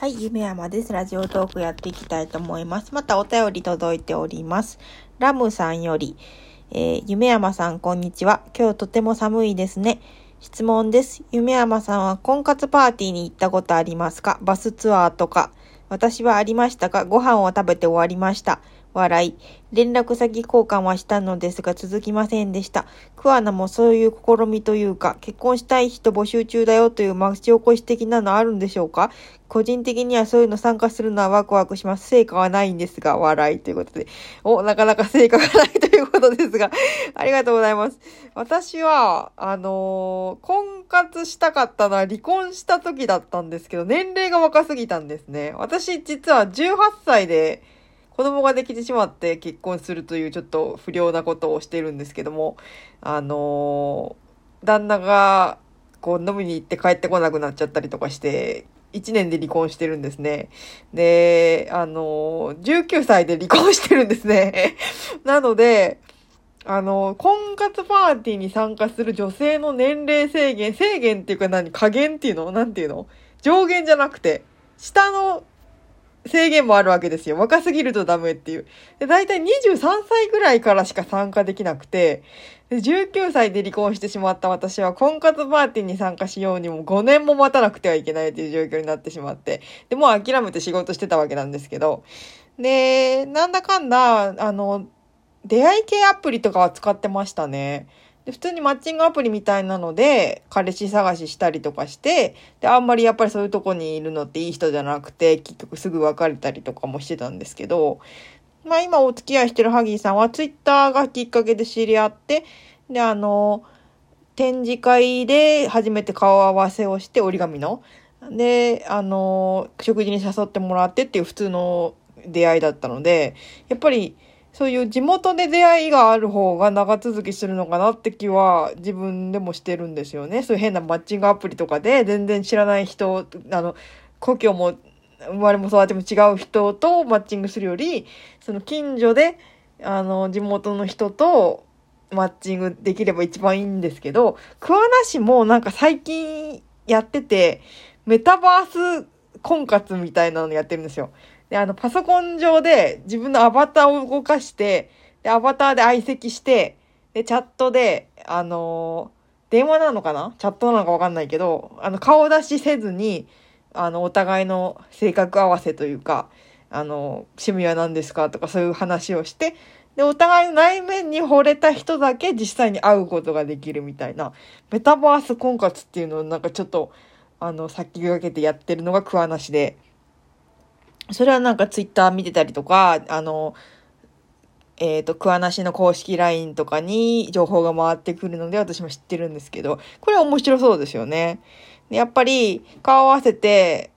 はい、夢山です。ラジオトークやっていきたいと思います。またお便り届いております。ラムさんより、えー夢山さん、こんにちは。今日とても寒いですね。質問です。夢山さんは婚活パーティーに行ったことありますか？バスツアーとか。私はありましたが、ご飯を食べて終わりました。笑い。連絡先交換はしたのですが続きませんでした。桑名もそういう試みというか、結婚したい人募集中だよという町おこし的なのあるんでしょうか？個人的にはそういうの参加するのはワクワクします。成果はないんですが、笑いということで。お、なかなか成果がないということですが、ありがとうございます。私は、あのー婚活したかったのは離婚した時だったんですけど、年齢が若すぎたんですね。私実は18歳で、子供ができてしまって結婚するというちょっと不良なことをしているんですけども、あのー旦那が、こう飲みに行って帰ってこなくなっちゃったりとかして、1年で離婚してるんですね。で、あのー19歳で離婚してるんですね。なので、あの、婚活パーティーに参加する女性の年齢制限、制限っていうか何加減っていうの？なんていうの？上限じゃなくて、下の制限もあるわけですよ。若すぎるとダメっていう。で、大体23歳ぐらいからしか参加できなくて、19歳で離婚してしまった私は婚活パーティーに参加しようにも5年も待たなくてはいけないという状況になってしまって、で、もう諦めて仕事してたわけなんですけど、で、なんだかんだ、あの、出会い系アプリとかは使ってましたね。で普通にマッチングアプリみたいなので、彼氏探ししたりとかして、で、あんまりやっぱりそういうとこにいるのっていい人じゃなくて、結局すぐ別れたりとかもしてたんですけど、まあ今お付き合いしてるハギーさんはツイッターがきっかけで知り合って、で、あの、展示会で初めて顔合わせをして折り紙の。で、あの、食事に誘ってもらってっていう普通の出会いだったので、やっぱりそういう地元で出会いがある方が長続きするのかなって気は自分でもしてるんですよね。そういう変なマッチングアプリとかで全然知らない人、あの、故郷も生まれも育ても違う人とマッチングするより、その近所で、あの、地元の人とマッチングできれば一番いいんですけど、桑名市もなんか最近やってて、メタバース婚活みたいなのやってるんですよ。で、あの、パソコン上で自分のアバターを動かして、で、アバターで相席して、で、チャットで、あのー電話なのかな？チャットなのかわかんないけど、あの、顔出しせずに、あの、お互いの性格合わせというか、あの、趣味は何ですかとかそういう話をして、で、お互いの内面に惚れた人だけ実際に会うことができるみたいな、メタバース婚活っていうのをなんかちょっと、あの、先駆けてやってるのが桑名市で、それはなんかツイッター見てたりとか、あの、えっ、と、桑名市の公式 LINE とかに情報が回ってくるので私も知ってるんですけど、これは面白そうですよね。でやっぱり顔合わせて、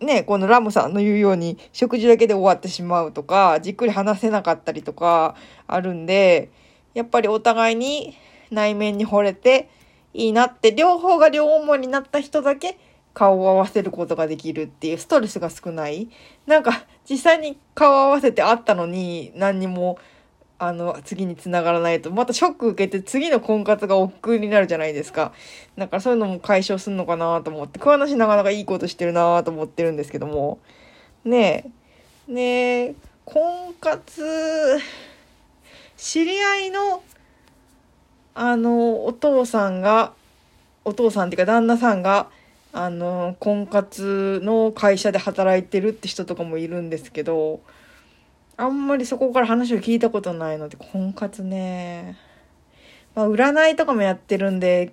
ね、このラムさんの言うように食事だけで終わってしまうとか、じっくり話せなかったりとかあるんで、やっぱりお互いに内面に惚れていいなって、両方が両思いになった人だけ顔を合わせることができるっていうストレスが少ない。なんか実際に顔を合わせて会ったのに何にもあの次に繋がらないとまたショック受けて次の婚活が億劫になるじゃないですか。なんかそういうのも解消するのかなと思って、桑名市なかなかいいことしてるなと思ってるんですけども。ねえ。ねえ、婚活、知り合いのあの、お父さんが、お父さんっていうか旦那さんが、あの、婚活の会社で働いてるって人とかもいるんですけど、あんまりそこから話を聞いたことないので、婚活ね。まあ、占いとかもやってるんで、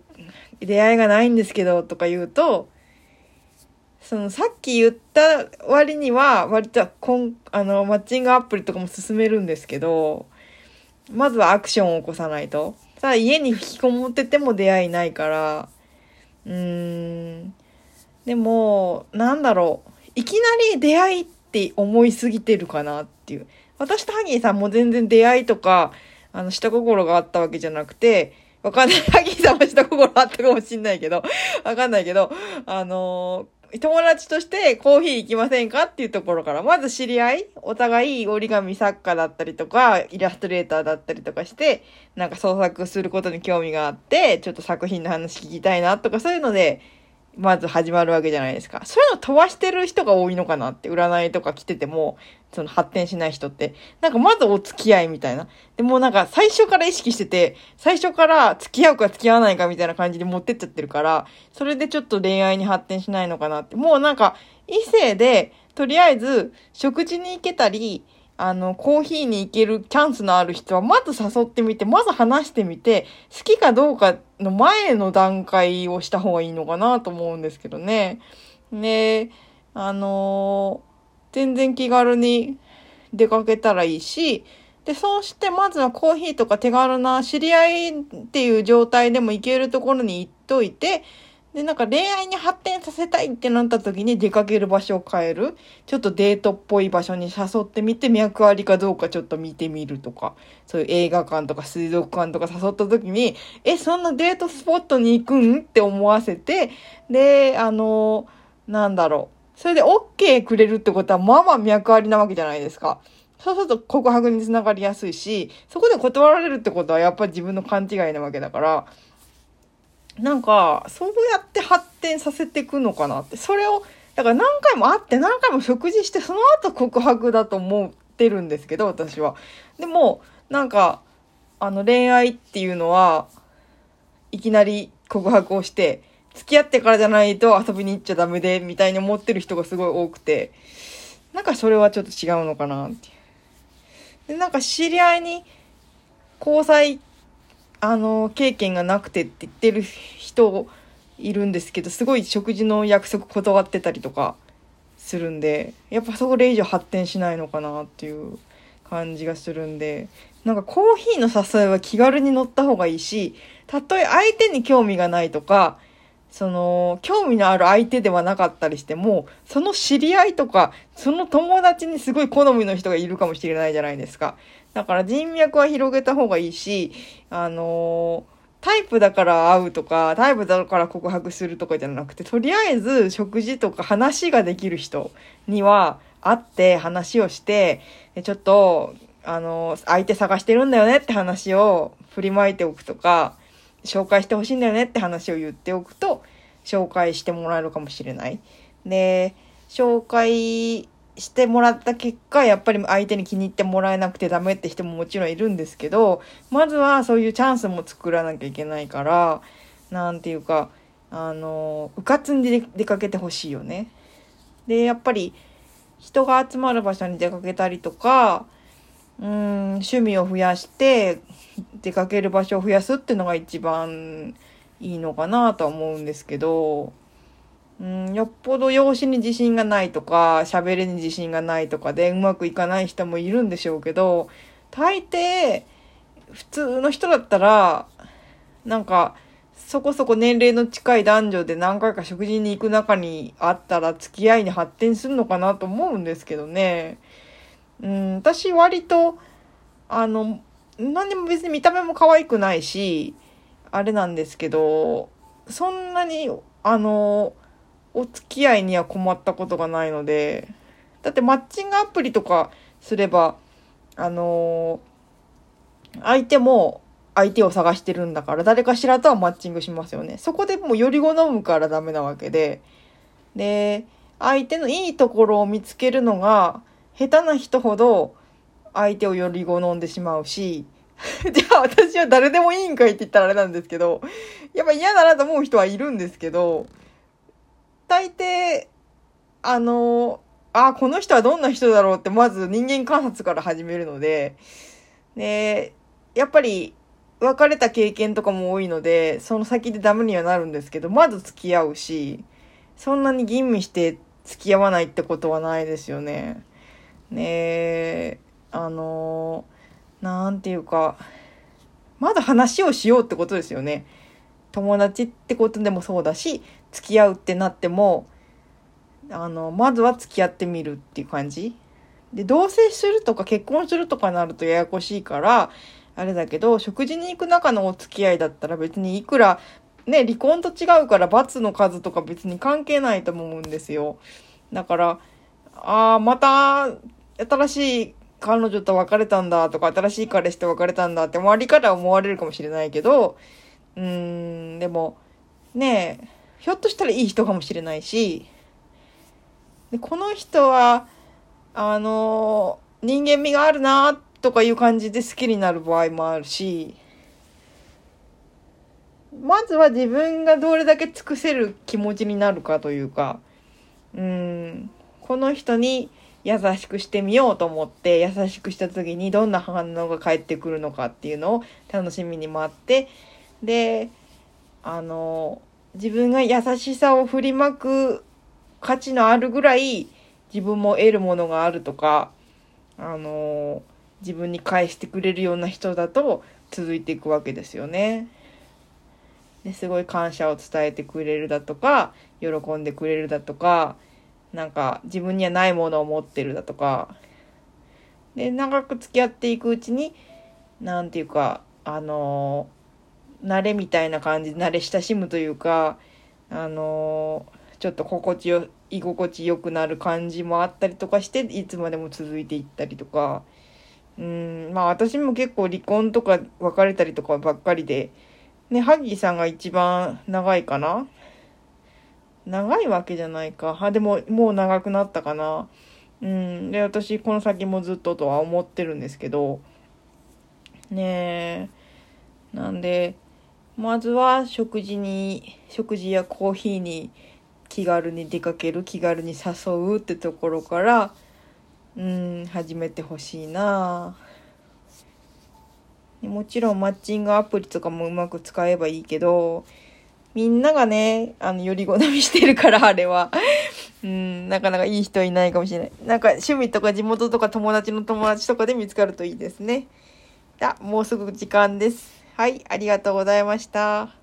出会いがないんですけど、とか言うと、そのさっき言った割には、割とこん、あの、マッチングアプリとかも進めるんですけど、まずはアクションを起こさないと。ただ家に引きこもってても出会いないから、うーん。でも、なんだろう。いきなり出会いって思いすぎてるかなっていう。私とハギーさんも全然出会いとか、あの、下心があったわけじゃなくて、わかんない。ハギーさんも下心あったかもしんないけど、わかんないけど、あのー友達としてコーヒー行きませんかっていうところから、まず知り合い、お互い折り紙作家だったりとか、イラストレーターだったりとかして、なんか創作することに興味があって、ちょっと作品の話聞きたいなとか、そういうのでまず始まるわけじゃないですか。そういうの飛ばしてる人が多いのかなって、占いとか来てても、その発展しない人って。なんかまずお付き合いみたいな。でもなんか最初から意識してて、最初から付き合うか付き合わないかみたいな感じで持ってっちゃってるから、それでちょっと恋愛に発展しないのかなって。もうなんか異性で、とりあえず食事に行けたり、あの、コーヒーに行けるチャンスのある人は、まず誘ってみて、まず話してみて、好きかどうかの前の段階をした方がいいのかなと思うんですけどね。で、あのー、全然気軽に出かけたらいいし、で、そうしてまずはコーヒーとか手軽な知り合いっていう状態でも行けるところに行っといて、で、なんか恋愛に発展させたいってなった時に出かける場所を変える。ちょっとデートっぽい場所に誘ってみて、脈ありかどうかちょっと見てみるとか、そういう映画館とか水族館とか誘った時に、え、そんなデートスポットに行くん？って思わせて、で、あの、なんだろう。それで OK くれるってことは、まあまあ脈ありなわけじゃないですか。そうすると告白につながりやすいし、そこで断られるってことはやっぱり自分の勘違いなわけだから、なんか、そうやって発展させていくのかなって。それを、だから何回も会って何回も食事して、その後告白だと思ってるんですけど、私は。でも、なんか、あの恋愛っていうのは、いきなり告白をして、付き合ってからじゃないと遊びに行っちゃダメで、みたいに思ってる人がすごい多くて、なんかそれはちょっと違うのかなって。で、なんか知り合いに交際あの、経験がなくてって言ってる人いるんですけど、すごい食事の約束断ってたりとかするんで、やっぱそれ以上発展しないのかなっていう感じがするんで、なんかコーヒーの誘いは気軽に乗った方がいいし、たとえ相手に興味がないとか、その、興味のある相手ではなかったりしても、その知り合いとか、その友達にすごい好みの人がいるかもしれないじゃないですか。だから人脈は広げた方がいいし、あのー、タイプだから会うとか、タイプだから告白するとかじゃなくて、とりあえず食事とか話ができる人には会って話をして、ちょっと、あの、相手探してるんだよねって話を振りまいておくとか、紹介してほしいんだよねって話を言っておくと、紹介してもらえるかもしれない。で、紹介してもらった結果、やっぱり相手に気に入ってもらえなくてダメって人ももちろんいるんですけど、まずはそういうチャンスも作らなきゃいけないから、なんていうか、あの、うかつに出かけてほしいよね。で、やっぱり人が集まる場所に出かけたりとか、うん、趣味を増やして出かける場所を増やすっていうのが一番いいのかなとは思うんですけど、うん、よっぽど容姿に自信がないとか、喋りに自信がないとかでうまくいかない人もいるんでしょうけど、大抵、普通の人だったら、なんか、そこそこ年齢の近い男女で何回か食事に行く中にあったら付き合いに発展するのかなと思うんですけどね。うん、私割と、あの、何も別に見た目も可愛くないし、あれなんですけど、そんなに、あの、お付き合いには困ったことがないので、だってマッチングアプリとかすれば、あの、相手も相手を探してるんだから、誰かしらとはマッチングしますよね。そこでもうより好むからダメなわけで、で、相手のいいところを見つけるのが、下手な人ほど相手をより好んでしまうし、じゃあ私は誰でもいいんかいって言ったらあれなんですけど、やっぱ嫌だなと思う人はいるんですけど、大抵、あの、あ、この人はどんな人だろうって、まず人間観察から始めるので、で、やっぱり、別れた経験とかも多いので、その先でダメにはなるんですけど、まず付き合うし、そんなに吟味して付き合わないってことはないですよね。ねあのなんていうか、まだ話をしようってことですよね。友達ってことでもそうだし、付き合うってなっても、あの、まずは付き合ってみるっていう感じ。で、同棲するとか結婚するとかなるとややこしいから、あれだけど、食事に行く中のお付き合いだったら別にいくら、ね、離婚と違うから罰の数とか別に関係ないと思うんですよ。だから、ああ、また、新しい彼女と別れたんだとか、新しい彼氏と別れたんだって周りから思われるかもしれないけど、うーん、でも、ねえ、ひょっとしたらいい人かもしれないし、でこの人は、あの、人間味があるなとかいう感じで好きになる場合もあるし、まずは自分がどれだけ尽くせる気持ちになるかというか、うーん、この人に優しくしてみようと思って優しくした時にどんな反応が返ってくるのかっていうのを楽しみに待ってであの自分が優しさを振りまく価値のあるぐらい自分も得るものがあるとかあの自分に返してくれるような人だと続いていくわけですよね。ですごい感謝を伝えてくれるだとか喜んでくれるだとかなんか自分にはないものを持ってるだとか。で長く付き合っていくうちに何て言うかあの慣れみたいな感じで慣れ親しむというかあのちょっと心地よ居心地よくなる感じもあったりとかしていつまでも続いていったりとか。うんまあ私も結構離婚とか別れたりとかばっかりで。ねハギーさんが一番長いかな？長いわけじゃないか。あ、でも、もう長くなったかな。うん。で、私、この先もずっととは思ってるんですけど、ねえ。なんで、まずは食事に、食事やコーヒーに気軽に出かける、気軽に誘うってところから、うん、始めてほしいなもちろんマッチングアプリとかもうまく使えばいいけど、みんながね、あの、より好みしてるから、あれは。うん、なかなかいい人いないかもしれない。なんか趣味とか地元とか友達の友達とかで見つかるといいですね。あ、もうすぐ時間です。はい、ありがとうございました。